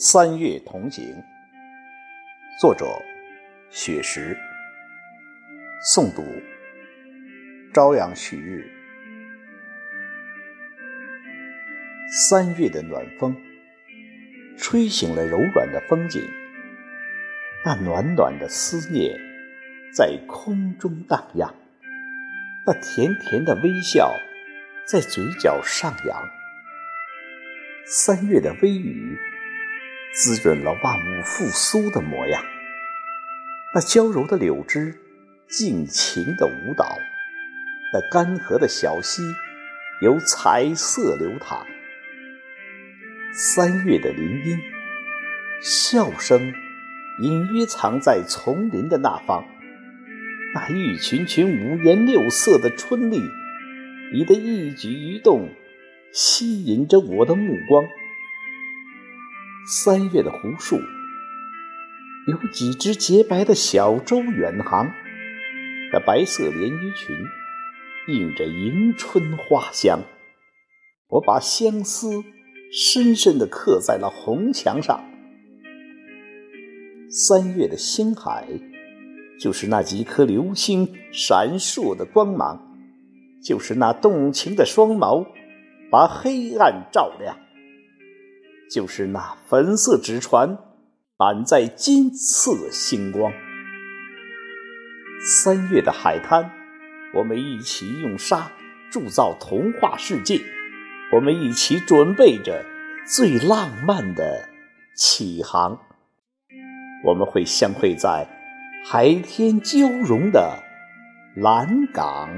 三月同行，作者：雪石，诵读：朝阳旭日。三月的暖风，吹醒了柔软的风景，那暖暖的思念在空中荡漾，那甜甜的微笑在嘴角上扬。三月的微雨。滋润了万物复苏的模样，那娇柔的柳枝尽情的舞蹈，那干涸的小溪有彩色流淌。三月的林荫，笑声隐约藏在丛林的那方，那一群群五颜六色的春丽，你的一举一动吸引着我的目光。三月的湖树，有几只洁白的小舟远航，那白色连衣裙映着迎春花香。我把相思深深地刻在了红墙上。三月的星海，就是那几颗流星闪烁的光芒，就是那动情的双眸，把黑暗照亮。就是那粉色纸船，满载金色星光。三月的海滩，我们一起用沙铸造童话世界，我们一起准备着最浪漫的起航。我们会相会在海天交融的蓝港。